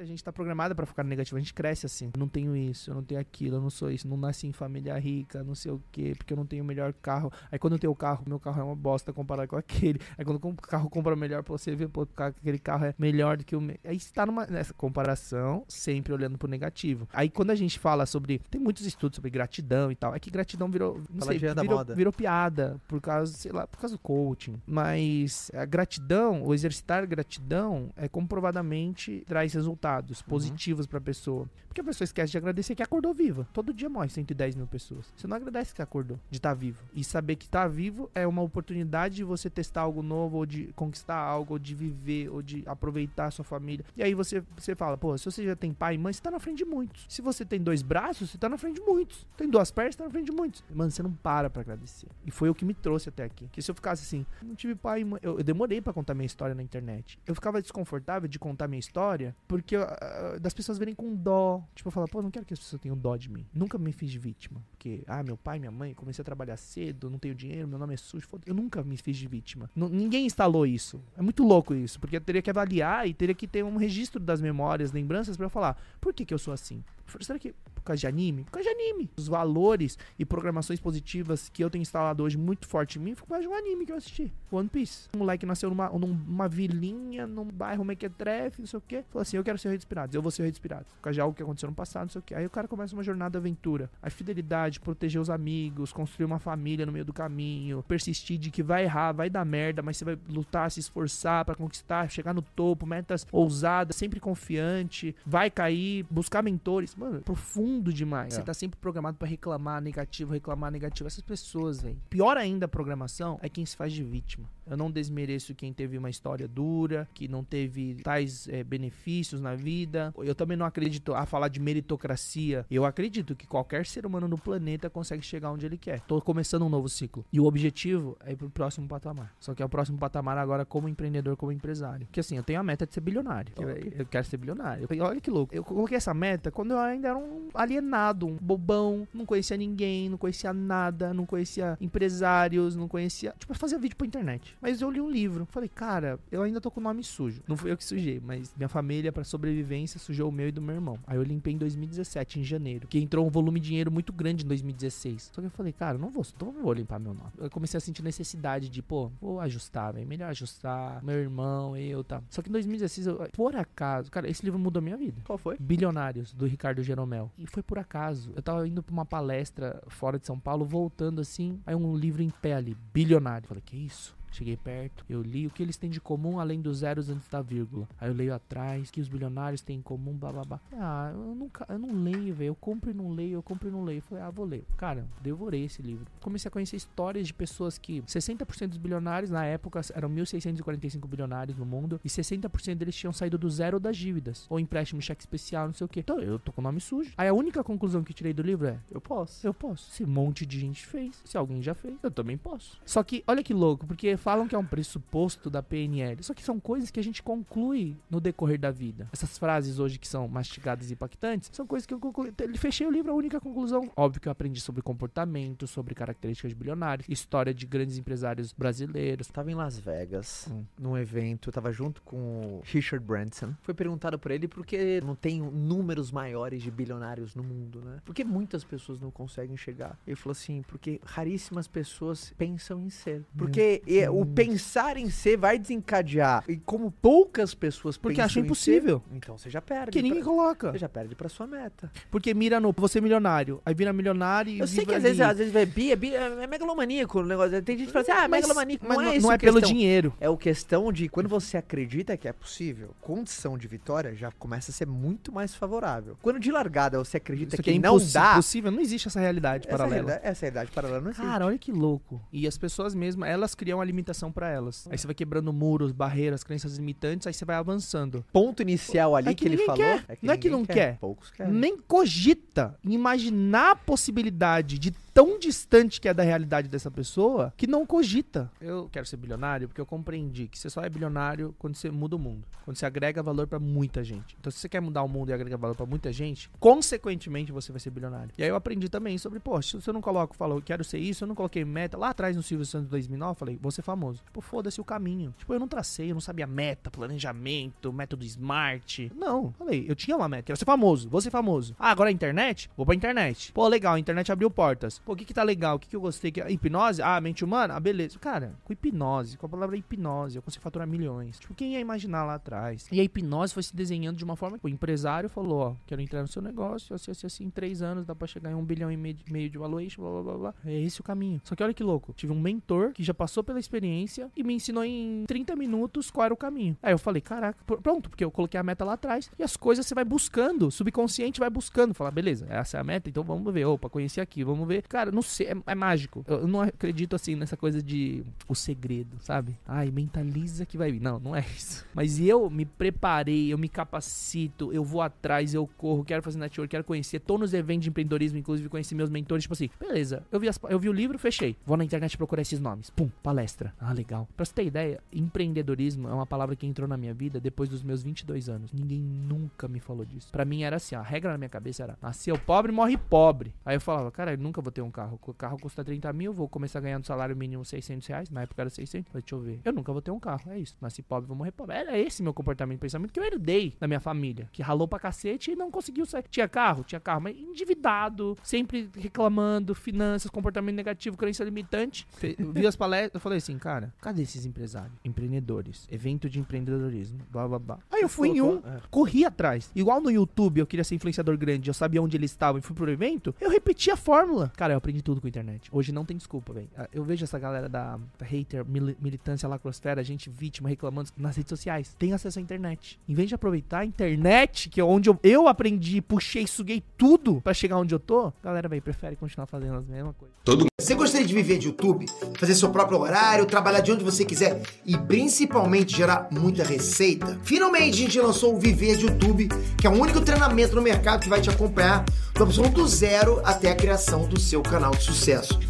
Muita gente tá programada pra ficar negativa. A gente cresce assim. Eu não tenho isso, eu não tenho aquilo, eu não sou isso. Não nasci em família rica, não sei o quê, porque eu não tenho o melhor carro. Aí quando eu tenho o carro, meu carro é uma bosta comparado com aquele. Aí quando o carro compra melhor pra você ver, pô, aquele carro é melhor do que o meu. Aí está numa nessa comparação, sempre olhando pro negativo. Aí quando a gente fala sobre. Tem muitos estudos sobre gratidão e tal. É que gratidão virou. Não sei, virou, moda. virou piada por causa, sei lá, por causa do coaching. Mas a gratidão, o exercitar gratidão, é comprovadamente traz resultados positivos pra pessoa. Porque a pessoa esquece de agradecer que acordou viva. Todo dia morre 110 mil pessoas. Você não agradece que acordou, de estar vivo. E saber que estar vivo é uma oportunidade de você testar algo novo, ou de conquistar algo, ou de viver, ou de aproveitar a sua família. E aí você, você fala, pô, se você já tem pai e mãe, você tá na frente de muitos. Se você tem dois braços, você tá na frente de muitos. Tem duas pernas, você tá na frente de muitos. Mano, você não para pra agradecer. E foi o que me trouxe até aqui. Porque se eu ficasse assim, não tive pai e mãe. Eu, eu demorei pra contar minha história na internet. Eu ficava desconfortável de contar minha história, porque ah, das pessoas verem com dó. Tipo, eu falava, pô, não quero que as pessoas tenham dó de mim. Nunca me fiz de vítima. Porque, ah, meu pai, minha mãe, comecei a trabalhar cedo, não tenho dinheiro, meu nome é sujo. Eu nunca me fiz de vítima. Nu- ninguém instalou isso. É muito louco isso. Porque eu teria que avaliar e teria que ter um registro das memórias, lembranças pra eu falar, por que, que eu sou assim? Será que por causa de anime? Por causa de anime. Os valores e programações positivas que eu tenho instalado hoje muito forte em mim foi por causa de um anime que eu assisti. One Piece. Um moleque nasceu numa, numa vilinha, num bairro mequetrefe, não sei o quê. Falou assim, eu quero ser o Rei dos Piratas, eu vou ser o Rei dos Piratas. Por causa de algo que aconteceu no passado, não sei o quê. Aí o cara começa uma jornada de aventura. A fidelidade, proteger os amigos, construir uma família no meio do caminho, persistir de que vai errar, vai dar merda, mas você vai lutar, se esforçar pra conquistar, chegar no topo, metas ousadas, sempre confiante, vai cair, buscar mentores. Mano, profundo demais. É. Você tá sempre programado pra reclamar negativo, reclamar negativo. Essas pessoas, velho. Pior ainda a programação é quem se faz de vítima. Eu não desmereço quem teve uma história dura, que não teve tais eh, benefícios na vida. Eu também não acredito a falar de meritocracia. Eu acredito que qualquer ser humano no planeta consegue chegar onde ele quer. Tô começando um novo ciclo. E o objetivo é ir pro próximo patamar. Só que é o próximo patamar agora como empreendedor, como empresário. Porque assim, eu tenho a meta de ser bilionário. Eu, eu quero ser bilionário. Eu- olha que louco. Eu coloquei essa meta quando eu ainda era um alienado, um bobão, não conhecia ninguém, não conhecia nada, não conhecia empresários, não conhecia. Tipo, eu fazia vídeo pra internet. Mas eu li um livro. Falei, cara, eu ainda tô com o nome sujo. Não fui eu que sujei, mas minha família, pra sobrevivência, sujou o meu e do meu irmão. Aí eu limpei em 2017, em janeiro. Que entrou um volume de dinheiro muito grande em 2016. Só que eu falei, cara, não vou, não vou limpar meu nome. Eu comecei a sentir necessidade de, pô, vou ajustar, velho. Melhor ajustar. Meu irmão, eu, tá. Só que em 2016, eu, por acaso, cara, esse livro mudou a minha vida. Qual foi? Bilionários, do Ricardo Jeromel. E foi por acaso. Eu tava indo pra uma palestra fora de São Paulo, voltando assim, aí um livro em pé ali, Bilionário. Falei, que isso? Cheguei perto, eu li o que eles têm de comum além dos zeros antes da vírgula. Aí eu leio atrás, que os bilionários têm em comum, blá. Ah, eu nunca, eu não leio, velho. Eu compro e não leio, eu compro e não leio. Falei, ah, vou ler. Cara, devorei esse livro. Comecei a conhecer histórias de pessoas que 60% dos bilionários na época eram 1.645 bilionários no mundo e 60% deles tinham saído do zero das dívidas. Ou empréstimo, cheque especial, não sei o que. Então eu tô com o nome sujo. Aí a única conclusão que tirei do livro é: Eu posso. eu posso. Se um monte de gente fez, se alguém já fez, eu também posso. Só que, olha que louco, porque falam que é um pressuposto da PNL. Só que são coisas que a gente conclui no decorrer da vida. Essas frases hoje que são mastigadas e impactantes, são coisas que eu concluí. Fechei o livro, a única conclusão. Óbvio que eu aprendi sobre comportamento, sobre características de bilionários, história de grandes empresários brasileiros. Tava em Las Vegas, Hum. num evento, eu tava junto com o Richard Branson. Foi perguntado por ele por que não tem números maiores de bilionários no mundo, né? Por que muitas pessoas não conseguem chegar? Ele falou assim, porque raríssimas pessoas pensam em ser. Porque o pensar em ser vai desencadear. E como poucas pessoas Porque acham impossível. ser, então você já perde. Que ninguém pra, coloca. você já perde pra sua meta. Porque mira no você milionário. Aí vira milionário e Eu sei que às vezes, às vezes é, bi, é, bi, é megalomaníaco o negócio. Tem gente que fala assim, ah, Mas- megalomaníaco. mas não é, não, isso não é pelo dinheiro. É o questão de quando você acredita que é possível, condição de vitória já começa a ser muito mais favorável. Quando de largada você acredita Isso que, é não dá, impossível, não existe essa realidade essa paralela. realidade, essa realidade paralela não existe. Cara, olha que louco. E as pessoas mesmas, elas criam a limitação pra elas. Aí você vai quebrando muros, barreiras, crenças limitantes, aí você vai avançando. ponto inicial ali É que, que ele falou. quer. Não é que não quer. Poucos querem. Nem cogita imaginar a possibilidade de tão distante que é da realidade dessa pessoa que não cogita. Eu quero ser bilionário porque eu compreendi que você só é bilionário quando você muda o mundo, quando você agrega valor pra muita gente. Então, se você quer mudar o mundo e agregar valor pra muita gente, consequentemente você vai ser bilionário. E aí eu aprendi também sobre, poxa, se eu não coloco, falou, quero ser isso, eu não coloquei meta. Lá atrás no Silvio Santos 2009, eu falei, vou ser famoso. Tipo, foda-se o caminho. Tipo, eu não tracei, eu não sabia meta, planejamento, método smart. Não, falei, eu tinha uma meta, quero ser famoso, vou ser famoso. Ah, agora a internet? Vou pra internet. Pô, legal, a internet abriu portas. Pô, o que que tá legal? O que que eu gostei? Que- Hipnose? Ah, mente humana? Ah, beleza. Cara, com hipnose, com a palavra hipnose, eu consigo faturar milhões. Tipo, quem ia imaginar lá atrás? E a hipnose foi se desenhando de uma forma que o empresário falou, ó, quero entrar no seu negócio, assim, assim, assim, em três anos dá pra chegar em um bilhão e meio de, meio de valuation, blá, blá, blá, blá. É esse o caminho. Só que olha que louco. Tive um mentor que já passou pela experiência e me ensinou em 30 minutos qual era o caminho. Aí eu falei, caraca, pr- pronto, porque eu coloquei a meta lá atrás e as coisas você vai buscando, subconsciente vai buscando. Falar, beleza, essa é a meta, então vamos ver. Opa, conheci aqui, vamos ver. Cara, não sei, é, é mágico. Eu, não acredito assim nessa coisa de o segredo, sabe? Ai, mentaliza que vai vir. Não, não é isso. Mas eu me preparei, eu me capacito, eu vou atrás, eu corro, quero fazer network, quero conhecer. Tô nos eventos de empreendedorismo, inclusive conheci meus mentores, tipo assim, beleza, eu vi, as- eu vi o livro, fechei. Vou na internet procurar esses nomes. Pum, palestra. Ah, legal. Pra você ter ideia, empreendedorismo é uma palavra que entrou na minha vida depois dos meus 22 anos. Ninguém nunca me falou disso. Pra mim era assim, a regra na minha cabeça era, nasceu pobre, morre pobre. Aí eu falava, cara, eu nunca vou ter um carro. O carro custa 30 mil, vou começar a ganhar no salário mínimo 600 reais. Na época era 600. Falei, deixa eu ver. Eu nunca vou ter um carro, é isso. Nasci pobre, vou morrer pobre. Era esse meu comportamento de pensamento que eu herdei da minha família. Que ralou pra cacete e não conseguiu sair. Tinha carro? Tinha carro, mas endividado, sempre reclamando, finanças, comportamento negativo, crença limitante. Eu Vi as palestras, eu falei assim, cara, cadê esses empresários? Empreendedores, evento de empreendedorismo, blá blá blá. Aí eu fui em um, é. corri atrás. Igual no YouTube, eu queria ser influenciador grande, eu sabia onde eles estavam e fui pro evento, eu repeti a fórmula. Cara, eu aprendi tudo com a internet. Hoje não tem desculpa, velho. Ah, Eu vejo essa galera da, hater, mili- militância lacrosfera, gente vítima reclamando nas redes sociais. Tem acesso à internet. Em vez de aproveitar a internet, que é onde eu, eu aprendi, puxei, suguei tudo pra chegar onde eu tô, a galera, velho, prefere continuar fazendo as mesmas coisas. Você gostaria de viver de YouTube, fazer seu próprio horário, trabalhar de onde você quiser e principalmente gerar muita receita? Finalmente a gente lançou o Viver de YouTube, que é o único treinamento no mercado que vai te acompanhar do absoluto zero até a criação do seu canal de sucesso.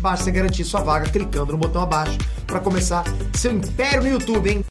Basta garantir sua vaga clicando no botão abaixo para começar seu império no YouTube, hein?